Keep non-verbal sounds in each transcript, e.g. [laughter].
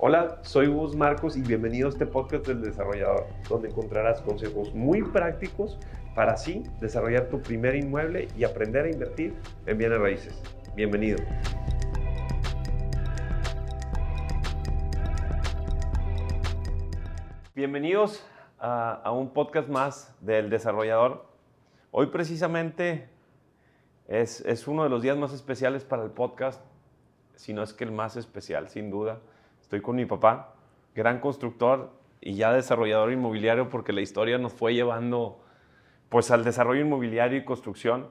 Hola, soy Gus Marcos y bienvenido a este podcast del desarrollador, donde encontrarás consejos muy prácticos para así desarrollar tu primer inmueble y aprender a invertir en bienes raíces. Bienvenido. Bienvenidos a, a un podcast más del desarrollador. Hoy precisamente es, es uno de los días más especiales para el podcast, si no es que el más especial, sin duda Estoy con mi papá, gran constructor y ya desarrollador inmobiliario porque la historia nos fue llevando pues al desarrollo inmobiliario y construcción.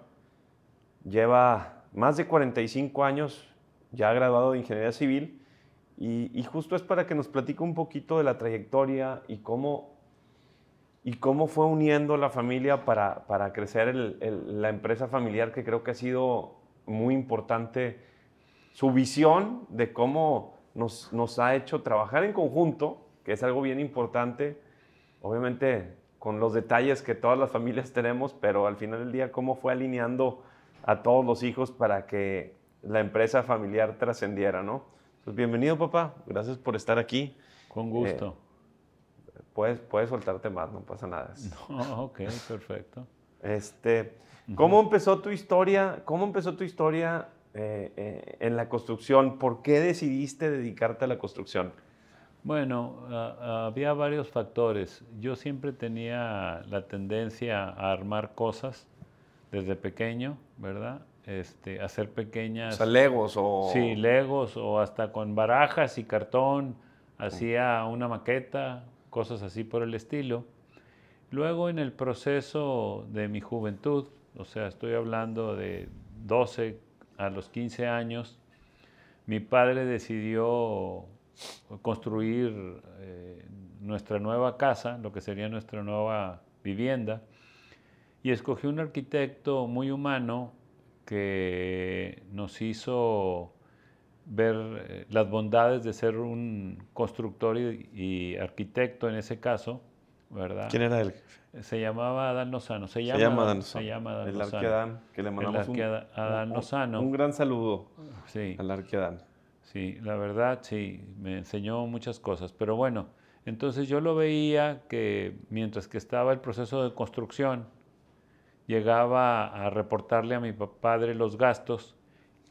Lleva más de 45 años ya graduado de ingeniería civil y, justo es para que nos platique un poquito de la trayectoria y cómo, y cómo fue uniendo la familia para, para crecer la empresa familiar que creo que ha sido muy importante. Su visión de cómo nos, ha hecho trabajar en conjunto, que es algo bien importante, obviamente con los detalles que todas las familias tenemos, pero al final del día cómo fue alineando a todos los hijos para que la empresa familiar trascendiera, ¿no? Pues bienvenido papá, gracias por estar aquí. Con gusto. Eh, puedes, puedes soltarte más, no pasa nada. [laughs] No, ok, perfecto. Este, ¿Cómo empezó tu historia? ¿Cómo empezó tu historia eh, eh, en la construcción. ¿Por qué decidiste dedicarte a la construcción? Bueno, había varios factores. Yo siempre tenía la tendencia a armar cosas desde pequeño, ¿verdad? Este, hacer pequeñas... O sea, legos o... Sí, legos o hasta con barajas y cartón. Hacía una maqueta, cosas así por el estilo. Luego en el proceso de mi juventud, o sea, estoy hablando de 12, a los 15 años, mi padre decidió construir eh, nuestra nueva casa, lo que sería nuestra nueva vivienda, y escogió un arquitecto muy humano que nos hizo ver eh, las bondades de ser un constructor y arquitecto en ese caso, ¿verdad? ¿Quién era él? Se llamaba Adán Lozano. Se llama, se llama Adán Se llama Adán el Arqueadán, que le mandamos un, Adán Lozano. Un, gran saludo sí. al Arqueadán. Sí, la verdad, sí, me enseñó muchas cosas. Pero bueno, entonces yo lo veía que mientras que estaba el proceso de construcción, llegaba a reportarle a mi padre los gastos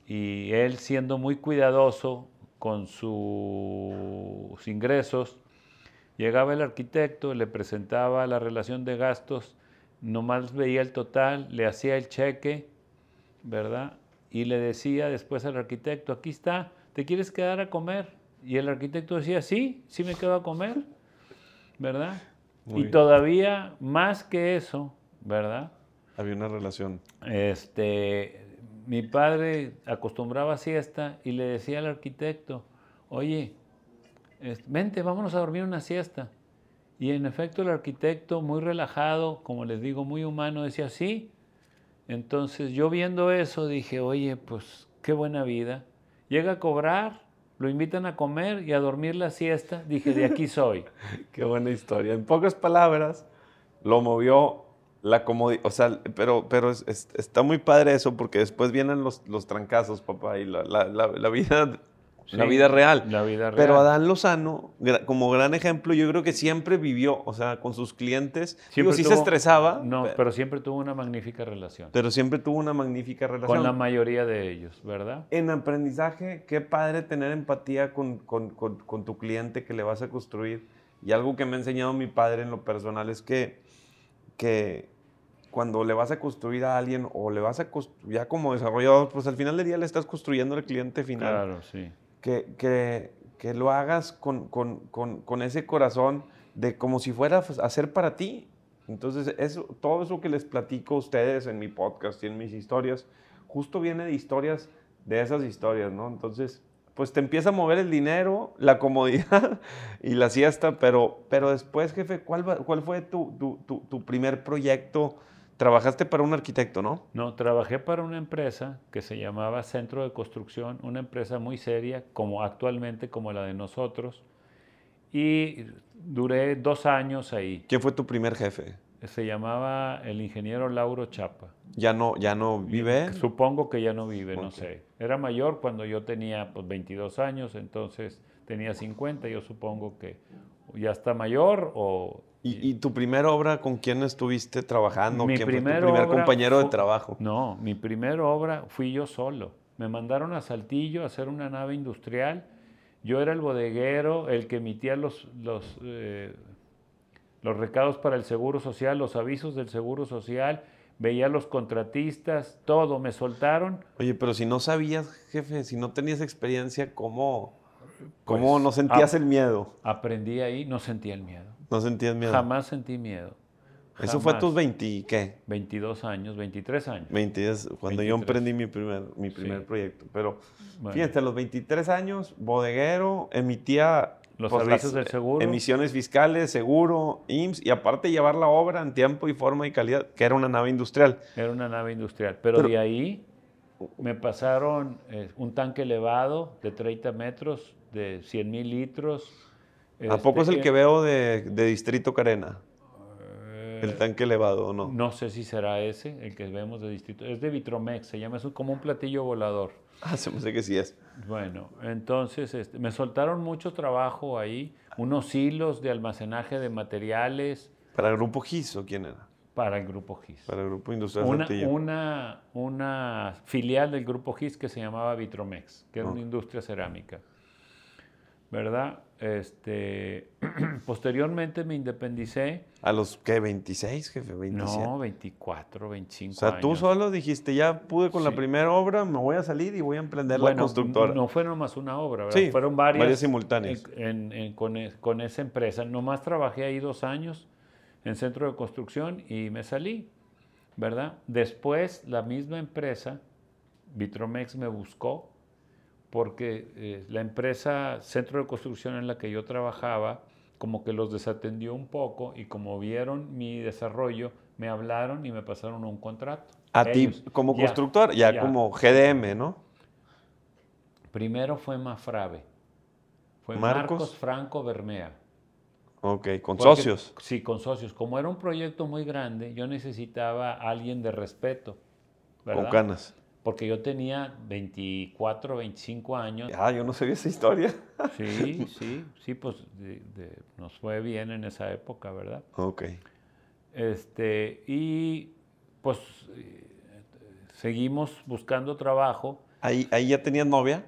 y él siendo muy cuidadoso con sus ingresos, Llegaba el arquitecto, le presentaba la relación de gastos, nomás veía el total, le hacía el cheque, ¿verdad? Y le decía después al arquitecto, aquí está, ¿te quieres quedar a comer? Y el arquitecto decía, sí, sí me quedo a comer, ¿verdad? y todavía más que eso, ¿verdad? Había una relación. Este, mi padre acostumbraba a siesta y le decía al arquitecto, oye, vente, vámonos a dormir una siesta. Y en efecto el arquitecto, muy relajado, como les digo, muy humano, decía, sí. Entonces yo viendo eso dije, oye, pues qué buena vida. Llega a cobrar, lo invitan a comer y a dormir la siesta. Dije, de aquí soy. [laughs] qué buena historia. En pocas palabras, lo movió la comodidad. O sea, pero, pero está muy padre eso porque después vienen los, trancazos, papá, y la vida la vida real. La vida real. Pero Adán Lozano, como gran ejemplo, yo creo que siempre vivió, o sea, con sus clientes. Siempre sí se estresaba. No, pero, siempre tuvo una magnífica relación. Pero siempre tuvo una magnífica relación. Con la mayoría de ellos, ¿verdad? En aprendizaje, qué padre tener empatía con, con, con, tu cliente que le vas a construir. Y algo que me ha enseñado mi padre en lo personal es que, que cuando le vas a construir a alguien o le vas a ya como desarrollador, pues al final del día le estás construyendo al cliente final. Claro, sí que, que, lo hagas con, con, con, ese corazón de como si fuera a hacer para ti. Entonces, eso, todo eso que les platico a ustedes en mi podcast y en mis historias, justo viene de historias, de esas historias, ¿no? Entonces, pues te empieza a mover el dinero, la comodidad [laughs] y la siesta, pero, pero después, jefe, ¿cuál, cuál fue tu, tu, tu primer proyecto? Trabajaste para un arquitecto, ¿no? No, trabajé para una empresa que se llamaba Centro de Construcción, una empresa muy seria, como actualmente como la de nosotros, y duré dos años ahí. ¿Quién fue tu primer jefe? Se llamaba el ingeniero Lauro Chapa. ¿Ya no, ya no vive? Supongo que ya no vive, no sé. Era mayor cuando yo tenía pues, 22 años, entonces tenía 50, yo supongo que ya está mayor o... ¿Y, y tu primera obra con quién estuviste trabajando? Mi ¿Quién fue tu primer obra compañero de trabajo? No, mi primera obra fui yo solo. Me mandaron a Saltillo a hacer una nave industrial. Yo era el bodeguero, el que emitía los, los, eh, los recados para el Seguro Social, los avisos del Seguro Social, veía a los contratistas, todo. Me soltaron. Oye, pero si no sabías, jefe, si no tenías experiencia, ¿cómo, cómo Pues, no sentías el miedo? Aprendí ahí, no sentía el miedo. No sentías miedo. Jamás sentí miedo. Eso fue a tus Jamás. 20, ¿qué? 22 años, 23 años. 22, cuando yo 23. emprendí mi primer, mi primer Sí. proyecto. Pero Bueno. fíjate, a los 23 años, bodeguero, emitía Los pues, las del seguro. Emisiones fiscales, seguro, IMSS, y aparte llevar la obra en tiempo y forma y calidad, que era una nave industrial. Era una nave industrial. Pero, Pero- de ahí me pasaron eh, un tanque elevado de 30 metros, de 100 mil litros. ¿A poco es Este, el que veo de, de Distrito Carena? eh, El tanque elevado, ¿o no? No sé si será ese, el que vemos de distrito. Es de Vitromex, se llama, es como un platillo volador. [laughs] Ah, se me hace que sí es. Bueno, entonces este, me soltaron mucho trabajo ahí, unos hilos de almacenaje de materiales ¿Para el Grupo GIS o quién era? para el Grupo GIS. Para el Grupo Industrial Una, una, una filial del grupo GIS que se llamaba Vitromex, que era una industria cerámica. ¿Verdad? Este, [clears throat] posteriormente me independicé. ¿A los qué? ¿26, jefe? ¿27? No, 24, 25 o sea, tú años. solo dijiste, ya pude con la Sí. primera obra, me voy a salir y voy a emprender la Bueno, constructora. no fue nomás una obra, ¿verdad? Sí, fueron varias. varias simultáneas. en- en- con, e- con esa empresa. Nomás trabajé ahí dos años en centro de construcción y me salí, ¿verdad? Después la misma empresa, Vitromex, me buscó porque eh, la empresa centro de construcción en la que yo trabajaba como que los desatendió un poco y como vieron mi desarrollo, me hablaron y me pasaron un contrato. A Ellos, ti como ya, constructor, ya, ya. como GDM, ¿no? Primero fue Mafrave. Fue Marcos. Marcos, Franco Bermea. Ok, con Porque- socios. Sí, con socios. Como era un proyecto muy grande, yo necesitaba a alguien de respeto. ¿verdad? Con canas. Porque yo tenía 24, 25 años. Ah, yo no sabía esa historia. Sí, [laughs] sí, sí, pues de- de- nos fue bien en esa época, ¿verdad? Ok. Este, y pues eh, seguimos buscando trabajo. Ahí, ahí ya tenías novia.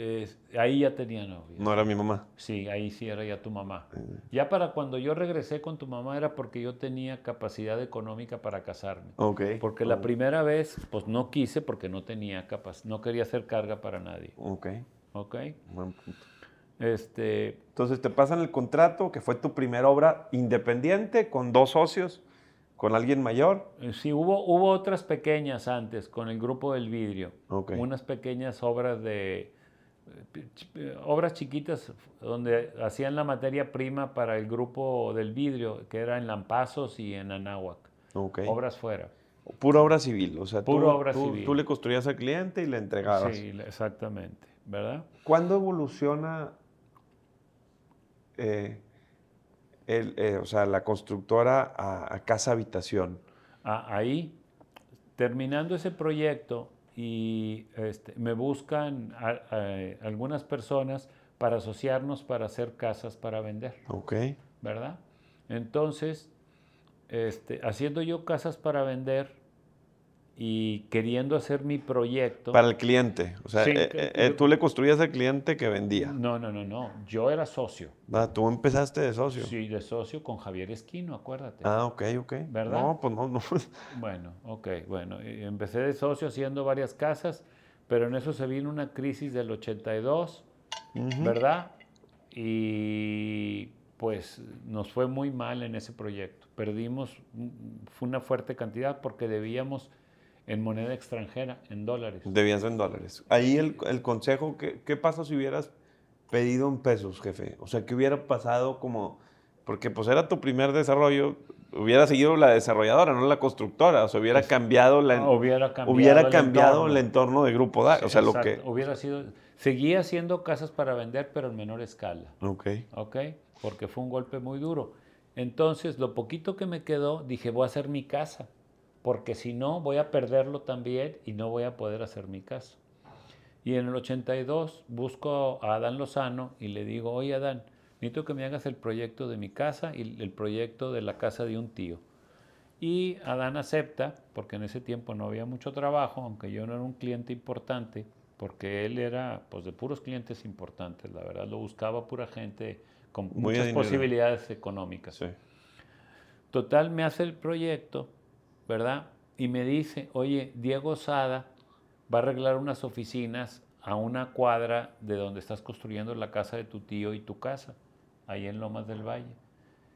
Eh, ahí ya tenía novia. No era mi mamá. Sí, ahí sí era ya tu mamá. Ya para cuando yo regresé con tu mamá era porque yo tenía capacidad económica para casarme. Ok. Porque la primera vez, pues no quise porque no tenía capacidad, no quería hacer carga para nadie. Ok. ¿Ok? Buen punto. Este, Entonces te pasan el contrato, que fue tu primera obra independiente, con dos socios, con alguien mayor. eh, sí, hubo, hubo otras pequeñas antes con el grupo del vidrio. Ok. Unas pequeñas obras de. Eh, Obras chiquitas donde hacían la materia prima para el grupo del vidrio, que era en Lampazos y en Anáhuac. Obras fuera. Pura obra civil. O sea, tú, obra tú- civil. tú le construías al cliente y le entregabas. Sí, exactamente, ¿verdad? ¿Cuándo evoluciona eh, el, eh, o sea, la constructora a, a casa habitación? Ah, ahí, terminando ese proyecto, y este, me buscan a- a- algunas personas para asociarnos para hacer casas para vender, Ok. ¿verdad? Entonces, este, haciendo yo casas para vender y queriendo hacer mi proyecto. Para el cliente. O sea, Sí, eh, eh, eh, tú le construías al cliente que vendía. No, no, no, no. Yo era socio. Ah, Tú empezaste de socio. Sí, de socio con Javier Esquino, acuérdate. Ah, ok, ok. ¿Verdad? No, pues no, no. [laughs] Bueno, ok, bueno, empecé de socio haciendo varias casas, pero en eso se vino una crisis del 82, Ujú. ¿verdad? Y pues nos fue muy mal en ese proyecto. Perdimos, mm, fue una fuerte cantidad porque debíamos en moneda extranjera, en dólares. Debías en dólares. Ahí el, el consejo, ¿qué, ¿qué pasa si hubieras pedido en pesos, jefe? O sea, ¿qué hubiera pasado como...? Porque pues era tu primer desarrollo, hubiera seguido la desarrolladora, no la constructora. O sea, hubiera cambiado la... Ah, hubiera cambiado, hubiera el cambiado entorno. el entorno de Grupo DA. O sea, lo que... Hubiera sido, seguía haciendo casas para vender, pero en menor escala. Ok. ¿ok? Porque fue un golpe muy duro. Entonces, lo poquito que me quedó, dije, voy a hacer mi casa, porque si no, voy a perderlo también y no voy a poder hacer mi casa. Y en el 82 busco a Adán Lozano y le digo, oye Adán, necesito que me hagas el proyecto de mi casa y el proyecto de la casa de un tío. Y Adán acepta, porque en ese tiempo no había mucho trabajo, aunque yo no era un cliente importante, porque él era pues de puros clientes importantes, la verdad, lo buscaba pura gente con muchas posibilidades económicas. Sí. Total, me hace el proyecto, ¿verdad? Y me dice, oye, Diego Sada va a arreglar unas oficinas a una cuadra de donde estás construyendo la casa de tu tío y tu casa, ahí en Lomas del Valle.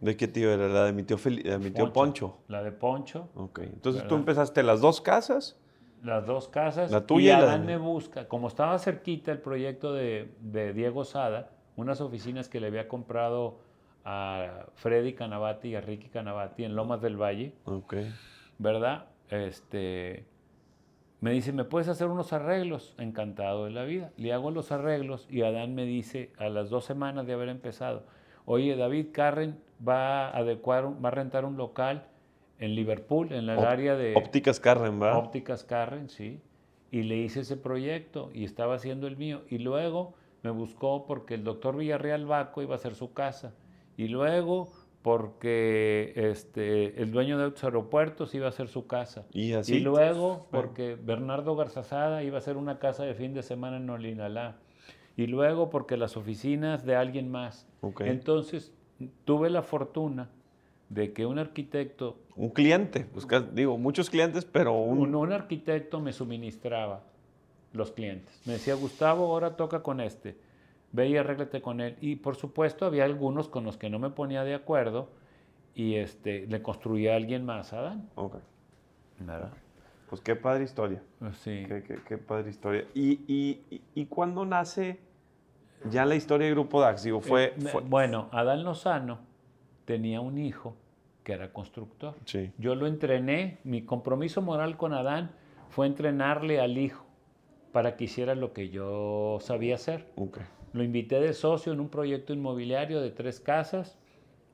¿De qué tío era? ¿La de mi tío, de mi tío Poncho. La de Poncho. Ok. Entonces tú empezaste las dos casas. Las dos casas. La tuya y, Adán me busca. Como estaba cerquita el proyecto de, de, Diego Sada, unas oficinas que le había comprado a Freddy Canavati y a Ricky Canavati en Lomas del Valle. Ok. ¿Verdad? Este, me dice, ¿me puedes hacer unos arreglos? Encantado de la vida. Le hago los arreglos y Adán me dice, a las dos semanas de haber empezado, oye, David Carren va a adecuar, va a rentar un local en Liverpool, en el área de... Ópticas Carren, ¿va? Ópticas Carren, sí. Y le hice ese proyecto y estaba haciendo el mío. Y luego me buscó porque el doctor Villarreal Baco iba a hacer su casa. Y luego porque este, el dueño de otros aeropuertos iba a hacer su casa. Y, así, luego porque Bernardo Garzazada iba a hacer una casa de fin de semana en Olinalá. Y luego porque las oficinas de alguien más. Entonces tuve la fortuna de que un arquitecto... Un cliente, digo, muchos clientes, pero un... un... arquitecto me suministraba los clientes. Me decía, Gustavo, ahora toca con este. Ve y arréglate con él. Y por supuesto había algunos con los que no me ponía de acuerdo y este, le construía a alguien más a Adán. Ok. ¿Verdad? Pues qué padre historia. Pues sí. Qué, padre historia. ¿Y, y, y cuándo nace ya la historia del Grupo DAX? Digo, fue, eh, Bueno, Adán Lozano tenía un hijo que era constructor. Sí. Yo lo entrené, mi compromiso moral con Adán fue entrenarle al hijo para que hiciera lo que yo sabía hacer. Okay. Lo invité de socio en un proyecto inmobiliario de tres casas,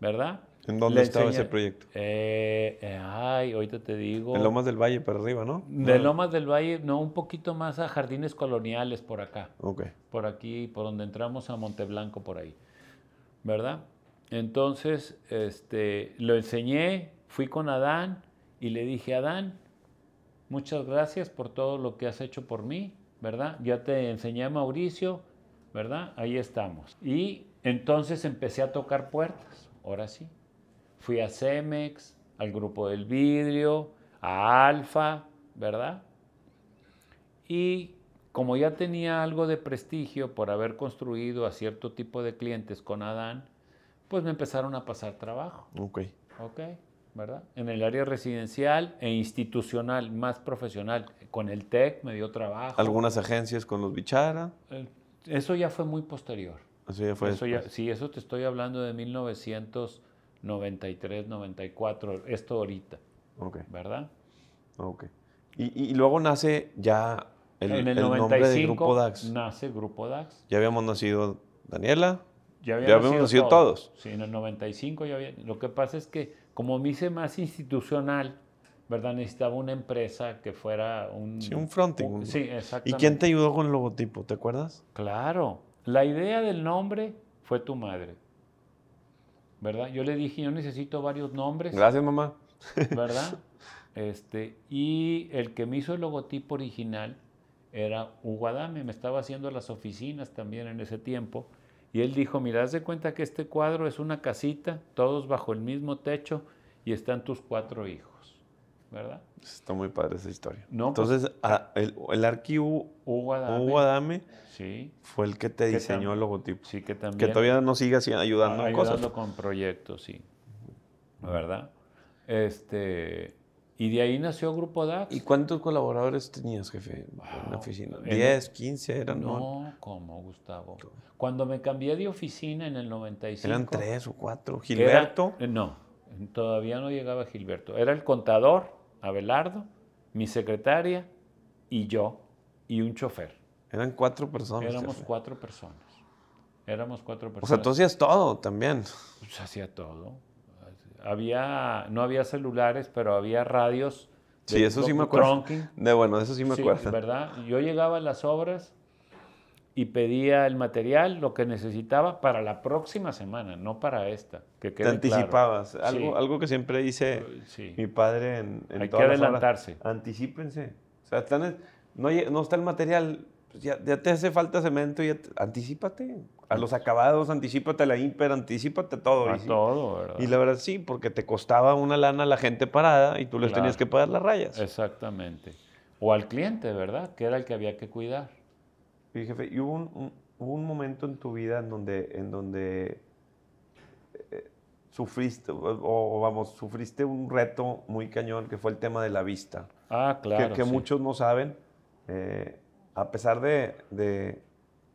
¿verdad? ¿En dónde estaba ese proyecto? Eh, eh, ay, ahorita te digo. En Lomas del Valle para arriba, ¿no? De Lomas del Valle, no, un poquito más a Jardines Coloniales por acá. Ok. Por aquí, por donde entramos a Monteblanco, por ahí. ¿Verdad? Entonces, este, lo enseñé, fui con Adán y le dije, Adán, muchas gracias por todo lo que has hecho por mí, ¿verdad? Ya te enseñé a Mauricio, ¿verdad? Ahí estamos. Y entonces empecé a tocar puertas, ahora sí. Fui a Cemex, al grupo del vidrio, a Alfa, ¿verdad? Y como ya tenía algo de prestigio por haber construido a cierto tipo de clientes con Adán, pues me empezaron a pasar trabajo. Ok. Ok, ¿verdad? En el área residencial e institucional, más profesional. Con el TEC me dio trabajo. ¿Algunas agencias con los Bichara? Eso ya fue muy posterior. Eso ya fue Sí, eso te estoy hablando de 1993, 94, esto ahorita. Ok. ¿Verdad? Ok. Y, luego nace ya el, en el, 95 nombre de Grupo DAX. nace Grupo DAX. Ya habíamos nacido Daniela. Ya, habíamos nacido, todos. Sí, en el 95 ya había. Lo que pasa es que como me hice más institucional, ¿verdad? Necesitaba una empresa que fuera un... Sí, un fronting. sí, exactamente. ¿Y quién te ayudó con el logotipo? ¿Te acuerdas? Claro. La idea del nombre fue tu madre. ¿Verdad? Yo le dije, yo necesito varios nombres. Gracias, mamá. ¿Verdad? [laughs] Este, y el que me hizo el logotipo original era Hugo Adame, me estaba haciendo las oficinas también en ese tiempo. Y él dijo, mira, haz de cuenta que este cuadro es una casita, todos bajo el mismo techo y están tus cuatro hijos. ¿Verdad? Está muy padre esa historia. No, pues, Entonces, el, el archivo Hugo Adame, sí, fue el que te diseñó el logotipo. Sí, que también. Que todavía nos sigue ayudando, en cosas. Ayudando con proyectos, sí. ¿Verdad? Este, y de ahí nació Grupo DAX. ¿Y cuántos colaboradores tenías, jefe, en la oficina? ¿10, 15 eran? No, no, ¿cómo, Gustavo? Cuando me cambié de oficina en el 95... Eran tres o cuatro. ¿Gilberto? no, todavía no llegaba Gilberto. Era el contador, Abelardo, mi secretaria y yo y un chofer. Eran cuatro personas. Éramos cuatro personas. Éramos cuatro personas. O sea, tú hacías todo también. Pues hacía todo. Había, no había celulares, pero había radios. sí, eso sí me acuerdo. De bueno, eso sí me sí, acuerdo. ¿verdad? Yo llegaba a las obras y pedía el material, lo que necesitaba para la próxima semana, no para esta. Que Te claro. anticipabas. Algo, Sí. algo que siempre dice Sí. mi padre en, en Hay que todas las horas, adelantarse. Anticípense. O sea, están- no, está el material, pues ya, ya te hace falta cemento, ya te- anticípate. A los acabados, anticípate a la imper, anticípate a todo. A y, sí. todo, ¿verdad? Y la verdad sí, porque te costaba una lana a la gente parada y tú les Claro. tenías que pagar las rayas. Exactamente. O al cliente, ¿verdad? Que era el que había que cuidar. Y jefe, y hubo un, un- hubo un momento en tu vida en donde, en donde eh, sufriste, o, o vamos, sufriste un reto muy cañón que fue el tema de la vista. Ah, que- claro. que, sí. muchos no saben. eh, a pesar de, de-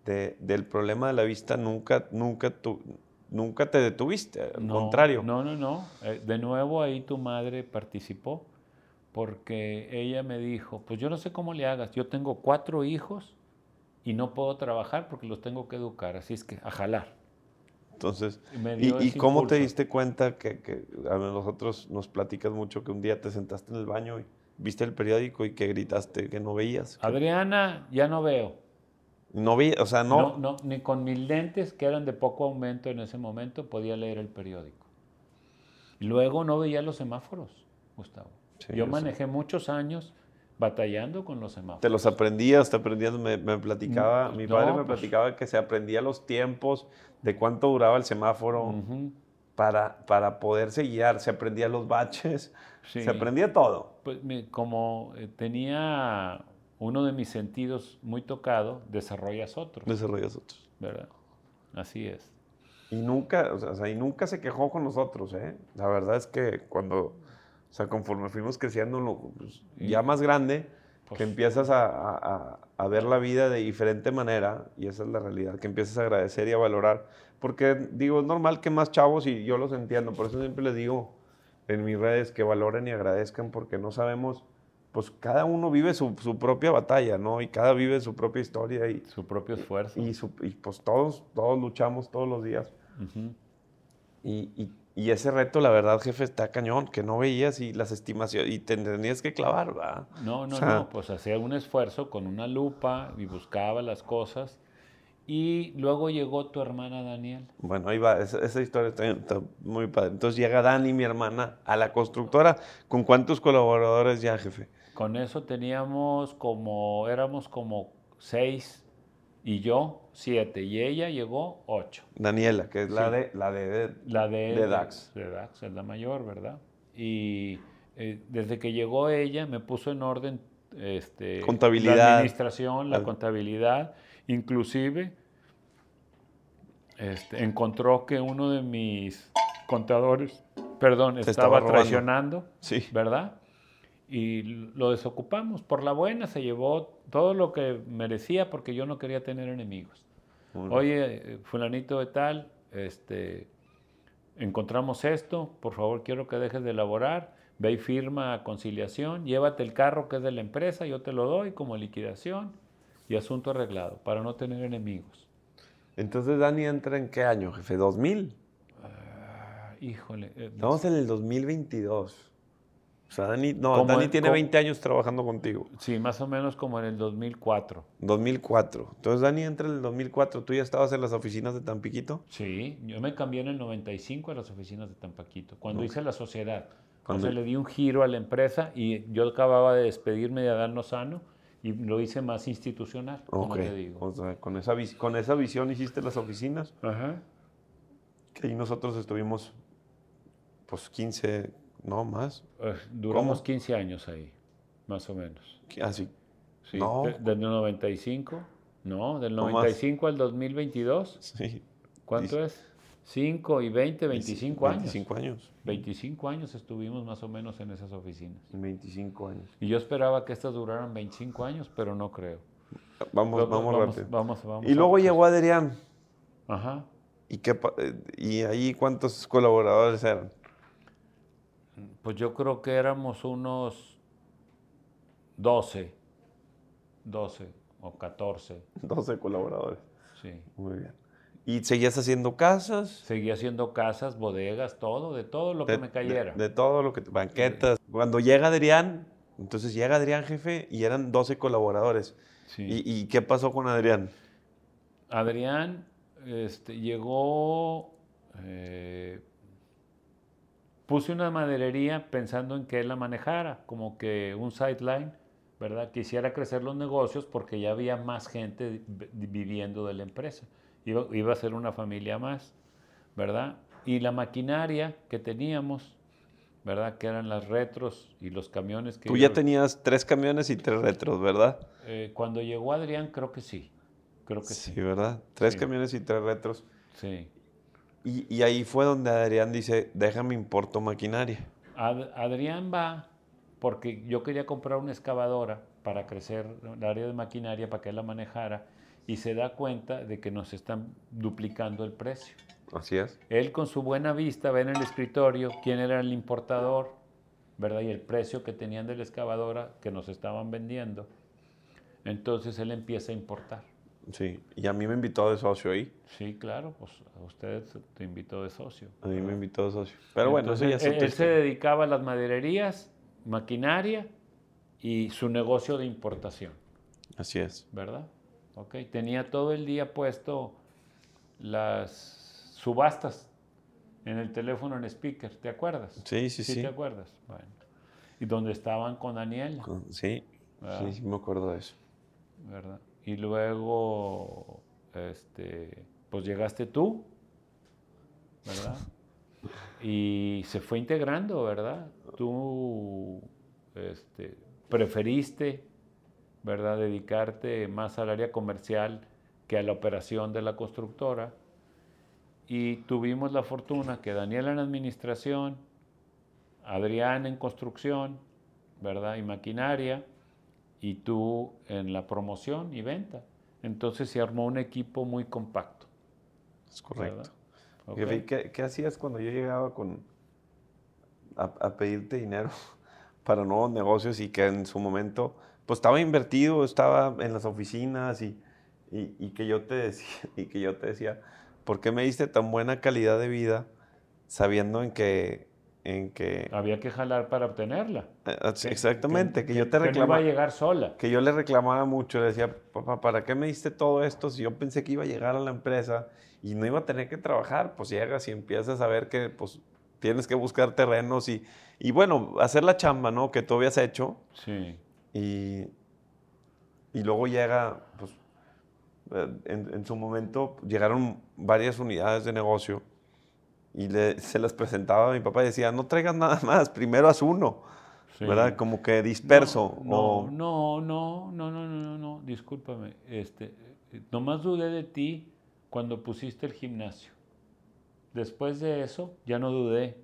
de- del problema de la vista, nunca, nunca, tu- nunca te detuviste. Al No, contrario. No, no, no. Eh, De nuevo ahí tu madre participó porque ella me dijo, pues yo no sé cómo le hagas, yo tengo cuatro hijos y no puedo trabajar porque los tengo que educar, así es que a jalar. Entonces, Y ¿y, cómo te impulso. diste cuenta que, que a nosotros nos platicas mucho que un día te sentaste en el baño y viste el periódico y que gritaste que no veías? que Adriana, ya no veo. no veías, o sea, no. No, no, ni con mis lentes, que eran de poco aumento en ese momento, podía leer el periódico. Luego no veía los semáforos, Gustavo. Sí, yo yo sé. manejé muchos años batallando con los semáforos. Te los aprendías, te aprendías, me, me platicaba, Mm, mi no, padre me pues. platicaba que se aprendía los tiempos de cuánto duraba el semáforo. Ujú, para, para poderse guiar. Se aprendía los baches, sí. se aprendía todo. Pues, como eh, tenía uno de mis sentidos muy tocado, desarrollas otros, Desarrollas otros. ¿verdad? Así es. Y nunca, o sea, y nunca se quejó con nosotros, ¿eh? La verdad es que cuando, o sea, conforme fuimos creciendo, lo- pues, ya más grande, Pues- que empiezas a, a- a- ver la vida de diferente manera, y esa es la realidad, que empiezas a agradecer y a valorar. Porque, digo, es normal que más chavos, y yo los entiendo, por eso siempre les digo en mis redes que valoren y agradezcan, porque no sabemos, pues cada uno vive su, su propia batalla, ¿no? Y cada vive su propia historia, y, Su propio esfuerzo. y, su- y, pues todos, todos luchamos todos los días. Y- y ese reto, la verdad, jefe, está cañón, que no veías y las estimaciones, y te tenías que clavar, ¿verdad? No, no, O sea- no, pues hacía un esfuerzo con una lupa y buscaba las cosas. Y luego llegó tu hermana Daniel. Bueno, ahí va, esa, esa historia está, está muy padre. Entonces llega Dani, mi hermana, a la constructora. ¿Con cuántos colaboradores ya, jefe? Con eso teníamos como, éramos como seis y yo siete. Y ella llegó ocho. Daniela, que es la Sí. de, la de, de- La de, De Dax. De Dax, es la mayor, ¿verdad? Y eh, desde que llegó ella me puso en orden este, Contabilidad. la administración, la Al- contabilidad. Inclusive este, encontró que uno de mis contadores, perdón, estaba, estaba traicionando, Sí. ¿verdad? Y lo desocupamos. Por la buena se llevó todo lo que merecía porque yo no quería tener enemigos. Oye, eh, fulanito de tal, este, encontramos esto, por favor quiero que dejes de elaborar, ve y firma a conciliación, llévate el carro que es de la empresa, yo te lo doy como liquidación y asunto arreglado, para no tener enemigos. Entonces Dani entra en qué año, jefe? ¿2000? Ah, híjole, eh, Estamos en el 2022. O sea, Dani, no, Dani en- tiene como- 20 años trabajando contigo. sí, más o menos como en el 2004. 2004. Entonces Dani entra en el 2004. ¿Tú ya estabas en las oficinas de Tampiquito? Sí, yo me cambié en el 95 a las oficinas de Tampaquito, cuando Ok. hice la sociedad. Cuando- Entonces le di un giro a la empresa y yo acababa de despedirme de Adán Lozano y lo hice más institucional, como te digo. O sea, con esa, con esa visión hiciste las oficinas. Ajá. Que ahí nosotros estuvimos, pues 15, no más. Eh, duramos ¿Cómo? 15 años ahí, más o menos. Así. Sí, No. de- desde el 95, no, del No más. 95 al 2022, Sí. ¿cuánto Dice- es? 5 y 20, 25 años. 25 años. 25 años estuvimos más o menos en esas oficinas. 25 años. Y yo esperaba que estas duraran 25 años, pero no creo. Vamos, Lo- vamos, vamos, rápido. vamos, vamos y luego llegó Adrián. Ajá. ¿Y, qué, eh, ¿Y ahí cuántos colaboradores eran? Pues yo creo que éramos unos 12, 12 o 14, 12 [laughs] colaboradores. sí. Muy bien. ¿Y seguías haciendo casas? Seguía haciendo casas, bodegas, todo, de todo lo que me cayera. De, de todo lo que... Banquetas. Cuando llega Adrián, entonces llega Adrián, jefe, y eran 12 colaboradores. Sí. ¿Y, y qué pasó con Adrián? Adrián este, llegó, eh, puse una maderería pensando en que él la manejara, como que un sideline, ¿verdad? Quisiera crecer los negocios porque ya había más gente viviendo de la empresa. Iba, iba a ser una familia más, ¿verdad? Y la maquinaria que teníamos, ¿verdad? Que eran las retros y los camiones que... Tú ya tenías tres camiones y tres retros, ¿verdad? Eh, cuando llegó Adrián, creo que sí. Creo que sí. Sí, ¿verdad? Tres camiones y tres retros. Sí. Y, ahí fue donde Adrián dice, déjame importo maquinaria. Adrián va porque yo quería comprar una excavadora para crecer el área de maquinaria, para que él la manejara, y se da cuenta de que nos están duplicando el precio. Así es. Él con su buena vista ve en el escritorio quién era el importador, ¿verdad? Y el precio que tenían de la excavadora que nos estaban vendiendo. Entonces él empieza a importar. Sí, y a mí me invitó de socio ahí. Sí, claro, pues a usted te invitó de socio. A mí me invitó de socio. Pero bueno, eso ya él, él se dedicaba a las madererías, maquinaria y su negocio de importación. Así es. ¿Verdad? Ok, tenía todo el día puesto las subastas en el teléfono en speaker, ¿te acuerdas? Sí, sí, sí. ¿Sí te acuerdas? Bueno. Y donde estaban con Daniel. Sí, sí, sí, me acuerdo de eso. ¿Verdad? Y luego, este, pues llegaste tú, ¿verdad? Y se fue integrando, ¿verdad? Tú este, preferiste, ¿verdad?, dedicarte más al área comercial que a la operación de la constructora. Y tuvimos la fortuna que Daniel en administración, Adrián en construcción, ¿verdad? Y maquinaria, y tú en la promoción y venta. Entonces se armó un equipo muy compacto. Es correcto. ¿Qué, hacías cuando yo llegaba con, a, pedirte dinero [laughs] para nuevos negocios y que en su momento pues estaba invertido, estaba en las oficinas y, y, que yo te decía, [laughs] y que yo te decía, ¿por qué me diste tan buena calidad de vida sabiendo en que en que... Había que jalar para obtenerla. Eh, ah, exactamente, que, yo te reclamaba... Que no iba a llegar sola. Que yo le reclamaba mucho, le decía, papá, ¿para qué me diste todo esto si yo pensé que iba a llegar a la empresa y no iba a tener que trabajar? Pues llegas y empiezas a ver que pues tienes que buscar terrenos y, y bueno, hacer la chamba, ¿no? Que tú habías hecho. Sí. Y, y luego llega, pues, eh, en, en su momento llegaron varias unidades de negocio y se las presentaba a mi papá y decía, no traigas nada [laughs] más, primero haz uno, ¿verdad? Como que disperso. No, no, no, no, no, no, no, discúlpame. Este, nomás dudé de ti cuando pusiste el gimnasio. Después de eso, ya no dudé.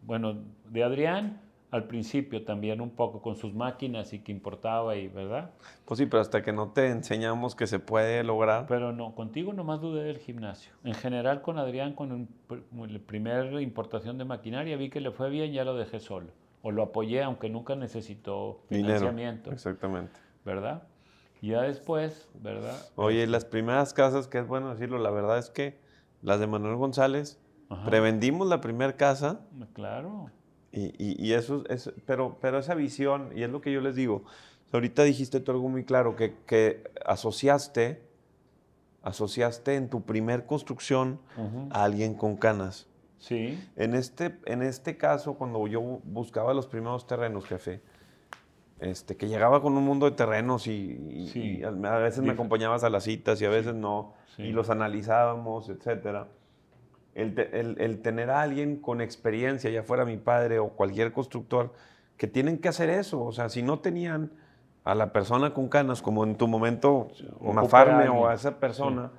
Bueno, de Adrián al principio también un poco con sus máquinas y que importaba y, ¿verdad? Pues sí, pero hasta que no te enseñamos que se puede lograr. Pero no, contigo nomás dudé del gimnasio. En general con Adrián, con la primera importación de maquinaria, vi que le fue bien, ya lo dejé solo. O lo apoyé, aunque nunca necesitó financiamiento. exactamente. ¿Verdad? Y ya después, ¿verdad? Oye, las primeras casas, que es bueno decirlo, la verdad es que las de Manuel González, prevendimos la primera casa. Claro y, y, eso, es, pero, pero esa visión, y es lo que yo les digo, ahorita dijiste tú algo muy claro, que, que asociaste, asociaste en tu primer construcción a alguien con canas. Sí. En este, en este caso, cuando yo buscaba los primeros terrenos, jefe, este, que llegaba con un mundo de terrenos y, a veces me acompañabas a las citas y a veces no, y los analizábamos, etcétera el, tener a alguien con experiencia, ya fuera mi padre o cualquier constructor, que tienen que hacer eso. O sea, si no tenían a la persona con canas, como en tu momento, o Mafarme o a esa persona,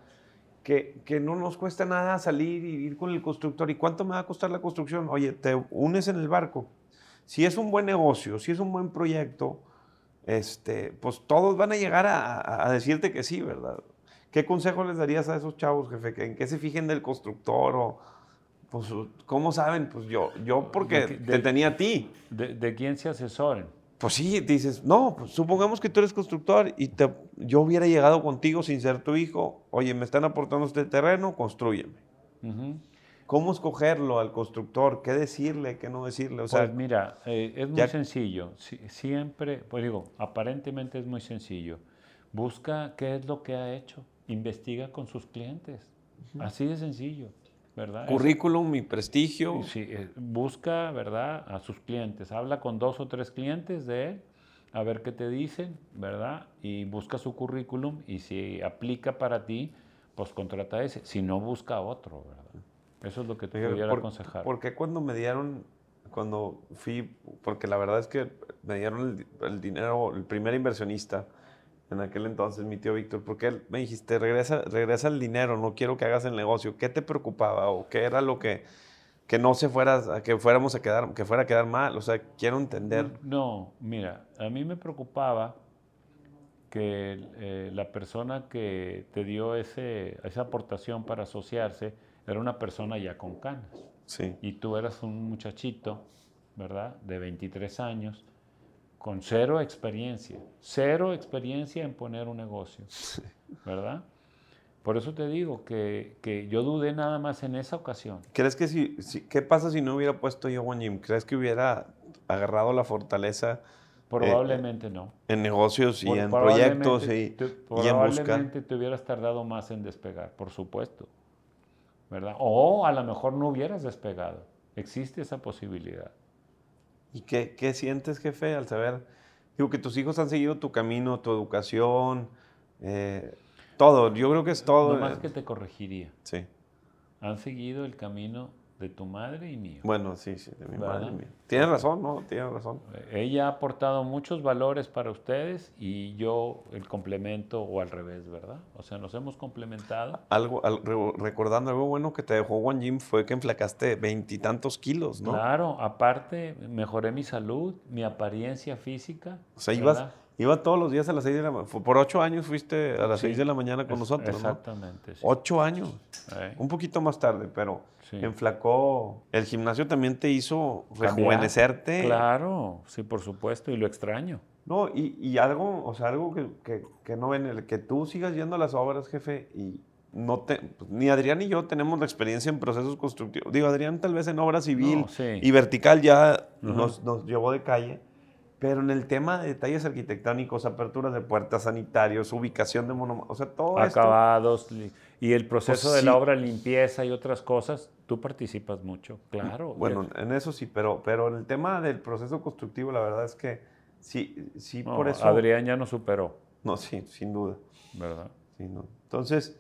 que, que, no nos cuesta nada salir y ir con el constructor. ¿Y cuánto me va a costar la construcción? Oye, te unes en el barco. Si es un buen negocio, si es un buen proyecto, este, pues todos van a llegar a decirte que sí, ¿verdad? ¿Qué consejo les darías a esos chavos, jefe? ¿En qué se fijen del constructor? O, pues, ¿Cómo saben? Pues yo, yo porque te tenía a ti. De, quién se asesoren? Pues sí, dices, no, pues supongamos que tú eres constructor y te, yo hubiera llegado contigo sin ser tu hijo. Oye, me están aportando este terreno, construyeme. ¿Cómo escogerlo al constructor? ¿Qué decirle? ¿Qué no decirle? O sea, pues mira, eh, es muy sencillo. siempre, pues digo, aparentemente es muy sencillo. Busca qué es lo que ha hecho investiga con sus clientes. Así de sencillo, ¿verdad? Currículum y prestigio. Sí, eh, busca, ¿verdad? A sus clientes. Habla con dos o tres clientes de él, a ver qué te dicen, ¿verdad? Y busca su currículum y si aplica para ti, pues contrata a ese. Si no, busca a otro, ¿verdad? Eso es lo que te pudiera ¿por- aconsejar. ¿Por qué cuando me dieron, cuando fui, porque la verdad es que me dieron el, di- el dinero, el primer inversionista en aquel entonces, mi tío Víctor, porque él me dijiste, regresa, regresa el dinero, no quiero que hagas el negocio. ¿Qué te preocupaba o qué era lo que, que no se fuera, que fuéramos a quedar, que fuera a quedar mal? O sea, quiero entender. No, mira, a mí me preocupaba que eh, la persona que te dio ese, esa aportación para asociarse era una persona ya con canas. Sí. Y tú eras un muchachito, ¿verdad? De 23 años, con cero experiencia, cero experiencia en poner un negocio, ¿verdad? Por eso te digo que, que yo dudé nada más en esa ocasión. ¿Crees que si, si- qué pasa si no hubiera puesto yo One Gym? ¿Crees que hubiera agarrado la fortaleza Probablemente no. en negocios y Por- en proyectos y, te- y en buscar? Probablemente te hubieras tardado más en despegar, por supuesto. ¿Verdad? O a lo mejor no hubieras despegado. Existe esa posibilidad. ¿Y qué, qué sientes, jefe, al saber? Digo, que tus hijos han seguido tu camino, tu educación, eh, todo. Yo creo que es todo. No más eh, que te corregiría. Sí. Han seguido el camino de tu madre y mío. Bueno, sí, sí, de mi ¿Verdad? madre mía. Tienes razón, ¿no? Tienes razón. Ella ha aportado muchos valores para ustedes y yo el complemento o al revés, ¿verdad? O sea, nos hemos complementado. Algo, al- re- recordando algo bueno que te dejó One Gym fue que enflacaste veintitantos kilos, ¿no? Claro, aparte mejoré mi salud, mi apariencia física. O sea, ibas, iba todos los días a las seis de la mañana. Por ocho años fuiste a las Sí, seis de la mañana con Es- nosotros, ¿no? Exactamente. sí. Ocho años. Un poquito más tarde, pero Sí. enflacó. El gimnasio también te hizo Cambiar. rejuvenecerte. Claro, sí, por supuesto, y lo extraño. No, y, y algo, o sea, algo que, que- que no ven, el que tú sigas yendo a las obras, jefe, y no te, pues, ni Adrián ni yo tenemos la experiencia en procesos constructivos. Digo, Adrián tal vez en obra civil No, sí. y vertical ya nos, nos llevó de calle, pero en el tema de detalles arquitectónicos, aperturas de puertas, sanitarios, ubicación de monumentos, o sea, todo esto. Acabados li- y el proceso Pues de sí. la obra, limpieza y otras cosas, tú participas mucho, claro. Bueno, Ya- en eso sí, pero, pero en el tema del proceso constructivo, la verdad es que sí, sí, no, por eso. Adrián ya nos superó, No, sí, sin duda. ¿verdad? Sí, no. Entonces,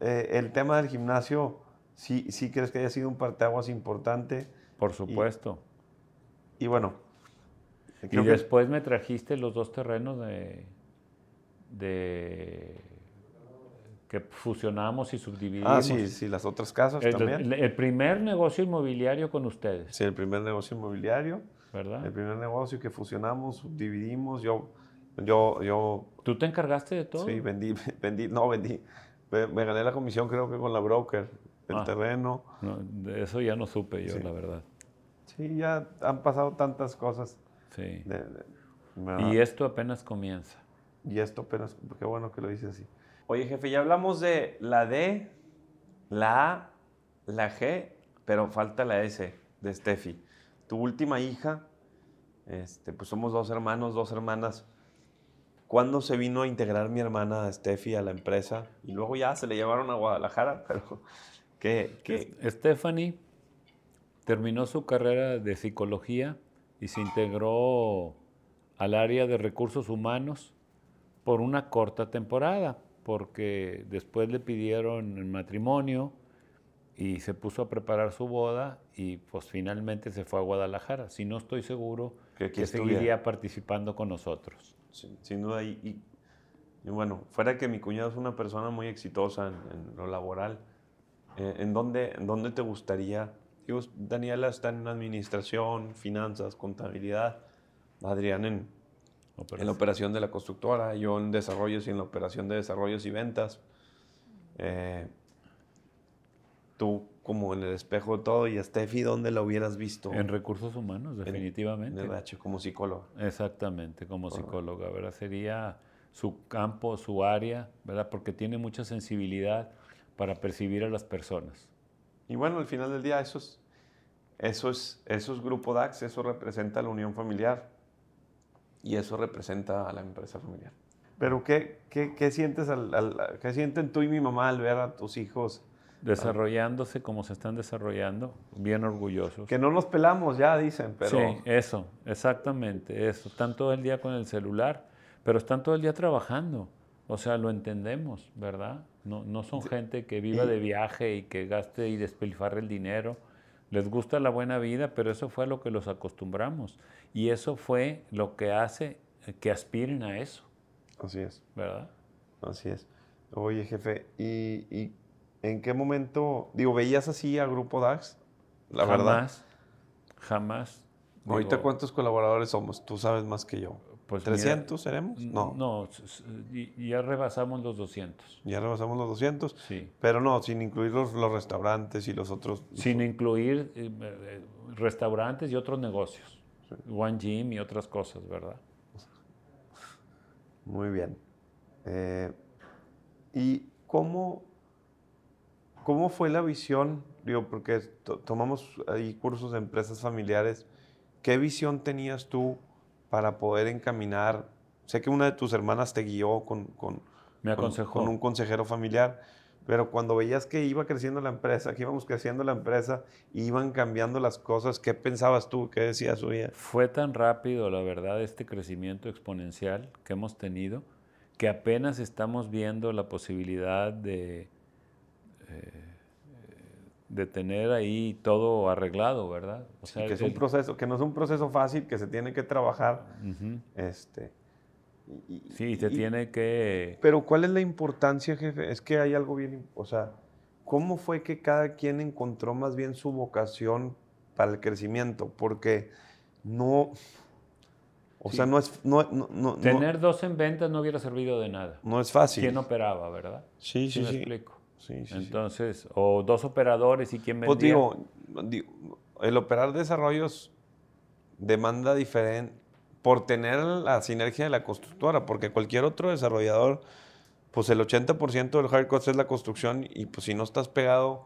eh, el tema del gimnasio, sí, sí crees que haya sido un parteaguas importante. Por supuesto. Y bueno, Y, que- después me trajiste los dos terrenos de, de que fusionamos y subdividimos. Ah, sí, sí, las otras casas el, también. el- primer negocio inmobiliario con ustedes, Sí, el primer negocio inmobiliario, ¿verdad? el primer negocio que fusionamos, subdividimos. Yo, yo, yo, ¿Tú te encargaste de todo? sí, vendí, [laughs] vendí, no, vendí. Me, me gané la comisión creo que con la broker, el Ah. terreno. No, de eso ya no supe yo, Sí. la verdad. Sí, ya han pasado tantas cosas. Sí. de- de-. Y esto apenas comienza. Y esto apenas, qué bueno que lo dices así. Oye, jefe, ya hablamos de la D, la A, la G, pero falta la S de Steffi. Tu última hija, este, pues somos dos hermanos, dos hermanas. ¿Cuándo se vino a integrar mi hermana Steffi a la empresa? Y luego ya se le llevaron a Guadalajara, [laughs] pero qué? Stephanie terminó su carrera de psicología y se integró al área de recursos humanos por una corta temporada, porque después le pidieron el matrimonio y se puso a preparar su boda y pues finalmente se fue a Guadalajara. Si no estoy seguro Que seguiría participando con nosotros. Sin, sin duda. Y, y- y bueno, fuera que mi cuñado es una persona muy exitosa en, en lo laboral, eh, ¿en, dónde, ¿en dónde te gustaría? Digo, Daniela está en administración, finanzas, contabilidad, Adrián en, en la operación de la constructora, yo en desarrollos y en la operación de desarrollos y ventas. Eh, tú como en el espejo de todo y a Steffi, ¿dónde la hubieras visto? En recursos humanos, En- definitivamente. En H, como psicóloga. Exactamente, como psicóloga, ¿verdad? Sería su campo, su área, ¿verdad? Porque tiene mucha sensibilidad para percibir a las personas. Y bueno, al final del día eso es, eso es, eso es Grupo DAX, eso representa la unión familiar y eso representa a la empresa familiar. Pero ¿qué, qué, qué sientes al, al- qué sienten tú y mi mamá al ver a tus hijos? Desarrollándose como se están desarrollando, bien orgullosos. Que no nos pelamos ya, dicen, pero... Sí, eso, exactamente, eso. Están todo el día con el celular, pero están todo el día trabajando. O sea, lo entendemos, ¿verdad? No, no son gente que viva y- de viaje y que gaste y despilfarre el dinero. Les gusta la buena vida, pero eso fue a lo que los acostumbramos. Y eso fue lo que hace que aspiren a eso, Así es, ¿verdad? así es. Oye, jefe, ¿y, y en qué momento, digo, veías así a Grupo DAX? La verdad. jamás, jamás. Ahorita, digo, ¿cuántos colaboradores somos? Tú sabes más que yo. Pues mira, ¿300 seremos? No, No, ya rebasamos los 200. ya rebasamos los 200. Sí. Pero no, sin incluir los, los restaurantes y los otros. Sin incluir eh, eh, restaurantes y otros negocios. One Gym y otras cosas, ¿verdad? Muy bien. Eh, ¿Y cómo, cómo fue la visión? Digo, porque to- tomamos ahí cursos de empresas familiares. ¿Qué visión tenías tú para poder encaminar? Sé que una de tus hermanas te guió con, con, Me con- aconsejó. con un consejero familiar, pero cuando veías que iba creciendo la empresa, que íbamos creciendo la empresa, iban cambiando las cosas, ¿qué pensabas tú? ¿Qué decías, oye? Fue tan rápido, la verdad, este crecimiento exponencial que hemos tenido, que apenas estamos viendo la posibilidad de, eh, de tener ahí todo arreglado, ¿verdad? O sea, que es un proceso, que no es un proceso fácil, que se tiene que trabajar. Ujú. Este, y- Sí, se y- tiene que... Pero ¿cuál es la importancia, jefe? Es que hay algo bien, o sea, ¿cómo fue que cada quien encontró más bien su vocación para el crecimiento? Porque no, o Sí. sea, no es, no, no, no- no- Tener dos en ventas no hubiera servido de nada. no es fácil. ¿Quién operaba, verdad? Sí, ¿Sí sí, me sí. explico? Sí, sí, sí. Entonces, o dos operadores y quién vendía. Pues digo, digo, el operar desarrollos demanda diferente por tener la sinergia de la constructora, porque cualquier otro desarrollador, pues el 80% del hard cost es la construcción y pues si no estás pegado,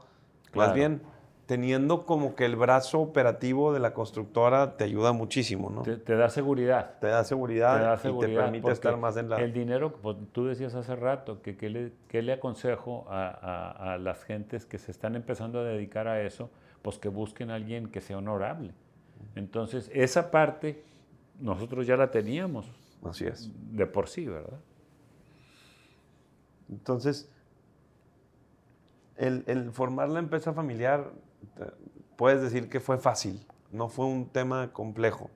Claro. más bien teniendo como que el brazo operativo de la constructora te ayuda muchísimo, ¿no? te, te da seguridad. Te da seguridad, te da y seguridad. te permite estar más en la... El dinero, pues, tú decías hace rato, que qué le, aconsejo a, a- a las gentes que se están empezando a dedicar a eso, pues que busquen a alguien que sea honorable. Entonces, esa parte nosotros ya la teníamos Así es. de por sí, ¿verdad? Entonces, el, el formar la empresa familiar, puedes decir que fue fácil, no fue un tema complejo.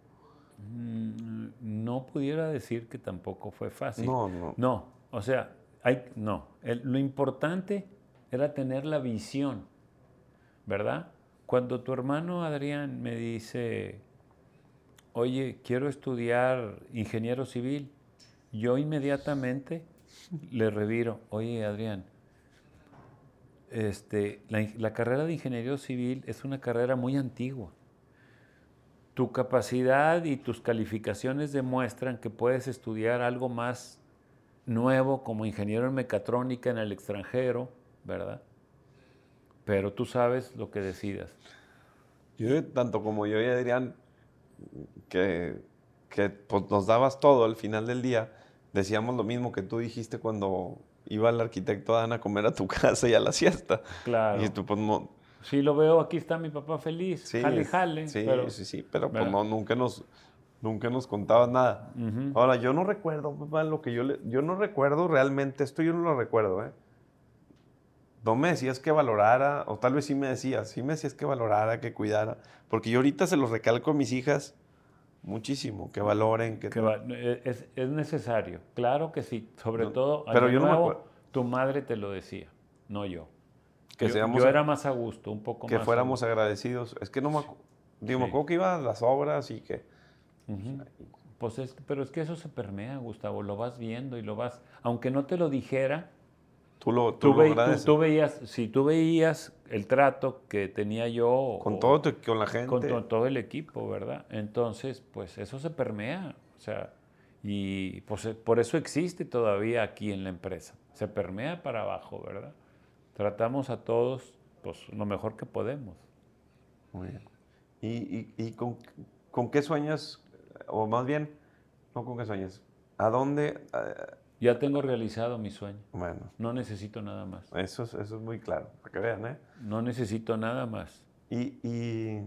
Mm, No pudiera decir que tampoco fue fácil. No, no. No, o sea, hay, no. El- lo importante era tener la visión, ¿verdad? Cuando tu hermano Adrián me dice, oye, quiero estudiar ingeniero civil, yo inmediatamente le reviro, oye, Adrián, este, la, carrera de ingeniero civil es una carrera muy antigua. Tu capacidad y tus calificaciones demuestran que puedes estudiar algo más nuevo como ingeniero en mecatrónica en el extranjero, ¿verdad? Pero tú sabes lo que decidas. Yo, tanto como yo y Adrián, que, que pues, nos dabas todo al final del día, decíamos lo mismo que tú dijiste cuando iba el arquitecto Adán a comer a tu [laughs] casa y a la siesta. Claro. Y tú, pues, no, Sí, lo veo, aquí está mi papá feliz, sí, jale, jale. sí, pero- sí, sí, pero pues, no, nunca nos, nunca nos contabas nada. Ujú. Ahora, yo no recuerdo, papá, lo que yo le, yo no recuerdo realmente, esto yo no lo recuerdo, ¿eh? No me decías que valorara, o tal vez sí me decías, sí me decías que valorara, que cuidara, porque yo ahorita se los recalco a mis hijas muchísimo, que valoren, que... Que va- e, es, es necesario, claro que sí. Sobre No, todo, pero yo no me nuevo, acuerdo. tu madre te lo decía, no yo. que yo, seamos, yo era más a gusto, un poco que más. fuéramos agradecidos. Es que no me, digo, me Sí. acuerdo que iba a las obras y que... Pues es, pero es que eso se permea, Gustavo, lo vas viendo y lo vas, aunque no te lo dijera, Tú lo, tú tú, lo ve- tú- agradeces. tú veías, si tú veías el trato que tenía yo con o- todo, tu- con la gente. con to- todo el equipo, ¿verdad? Entonces, pues eso se permea, o sea, y pues eh, por eso existe todavía aquí en la empresa, se permea para abajo, ¿verdad? Tratamos a todos, pues lo mejor que podemos. Muy bien. ¿Y, y- y con, con qué sueñas? O más bien, no con qué sueñas. ¿A dónde, Ya tengo realizado mi sueño. Bueno, No necesito nada más. eso es, eso es muy claro, para que vean, ¿eh? No necesito nada más. Y, y,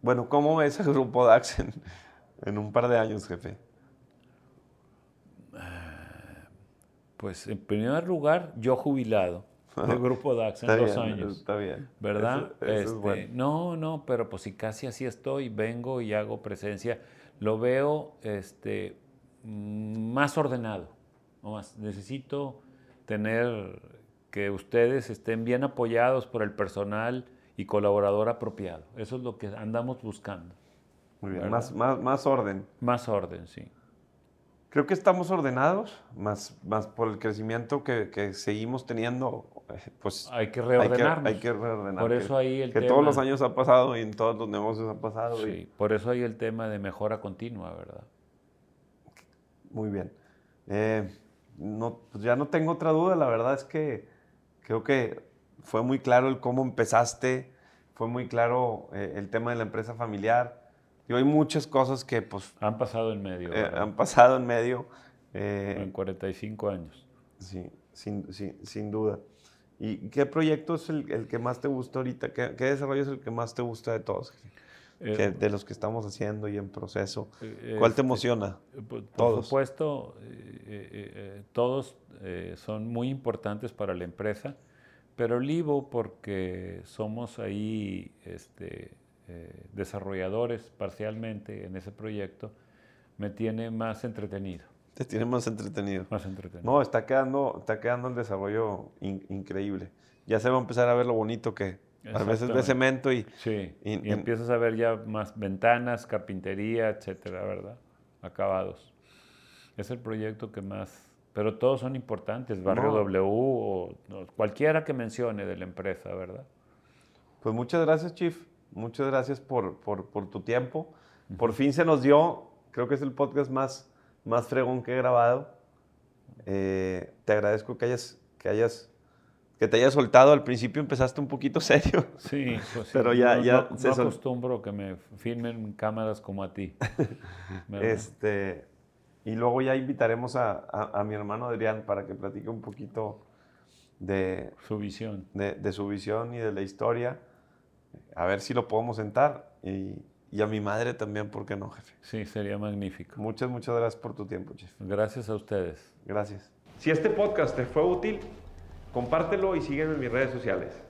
bueno, ¿cómo ves el grupo DAX en, en un par de años, jefe? Pues en primer lugar, yo jubilado del [laughs] grupo DAX en Está dos bien, años. Está bien. ¿Verdad? Eso- eso es Este, bueno. No, no, pero pues si casi así estoy, vengo y hago presencia, lo veo este, más ordenado. no más. Necesito tener que ustedes estén bien apoyados por el personal y colaborador apropiado. Eso es lo que andamos buscando. Muy bien, más, más, más orden. Más orden, sí. Creo que estamos ordenados, más, más por el crecimiento que, que seguimos teniendo, eh, pues Hay que hay que, reordenarnos. hay que reordenar. Por que- eso ahí el que tema. todos los años ha pasado y en todos los negocios ha pasado. y- Sí, por eso hay el tema de mejora continua, ¿verdad? Muy bien. Eh, no, pues ya no tengo otra duda, la verdad es que creo que fue muy claro el cómo empezaste, fue muy claro eh, el tema de la empresa familiar. Y hay muchas cosas que pues Han pasado en medio, eh, han pasado en medio. en 45 años. Sí, sin, sin- sin duda. ¿Y qué proyecto es el, el que más te gusta ahorita? ¿Qué, qué desarrollo es el que más te gusta de todos? Eh, Que- de los que estamos haciendo y en proceso. eh, ¿Cuál te este, emociona? Por, por Todos. supuesto, eh, eh, eh, todos eh, son muy importantes para la empresa, pero Livo porque somos ahí este, eh, desarrolladores parcialmente en ese proyecto, me tiene más entretenido, Te tiene más entretenido. más entretenido. No, está quedando, está quedando el desarrollo in- increíble. Ya se va a empezar a ver lo bonito que a veces de cemento y Sí, Y- y, y- empiezas a ver ya más ventanas, carpintería, etcétera, ¿verdad? Acabados. Es el proyecto que más... Pero todos son importantes, Barrio No. W o cualquiera que mencione de la empresa, ¿verdad? Pues muchas gracias, Chief. Muchas gracias por, por- por tu tiempo. Por fin se nos dio, creo que es el podcast más, más fregón que he grabado. Eh, te agradezco que hayas, que hayas, que te hayas soltado. Al principio empezaste un poquito [laughs] serio. Sí, pues sí, Pero ya- no, ya no- se no sol- acostumbro que me filmen cámaras como a ti. [laughs] Este, y luego ya invitaremos a, a- a mi hermano Adrián para que platique un poquito de, Su visión. de- de su visión y de la historia. A ver si lo podemos sentar. Y, y a mi madre también, ¿por qué no, jefe? Sí, sería magnífico. Muchas, muchas gracias por tu tiempo, Chief. Gracias a ustedes. Gracias. Si este podcast te fue útil, compártelo y sígueme en mis redes sociales.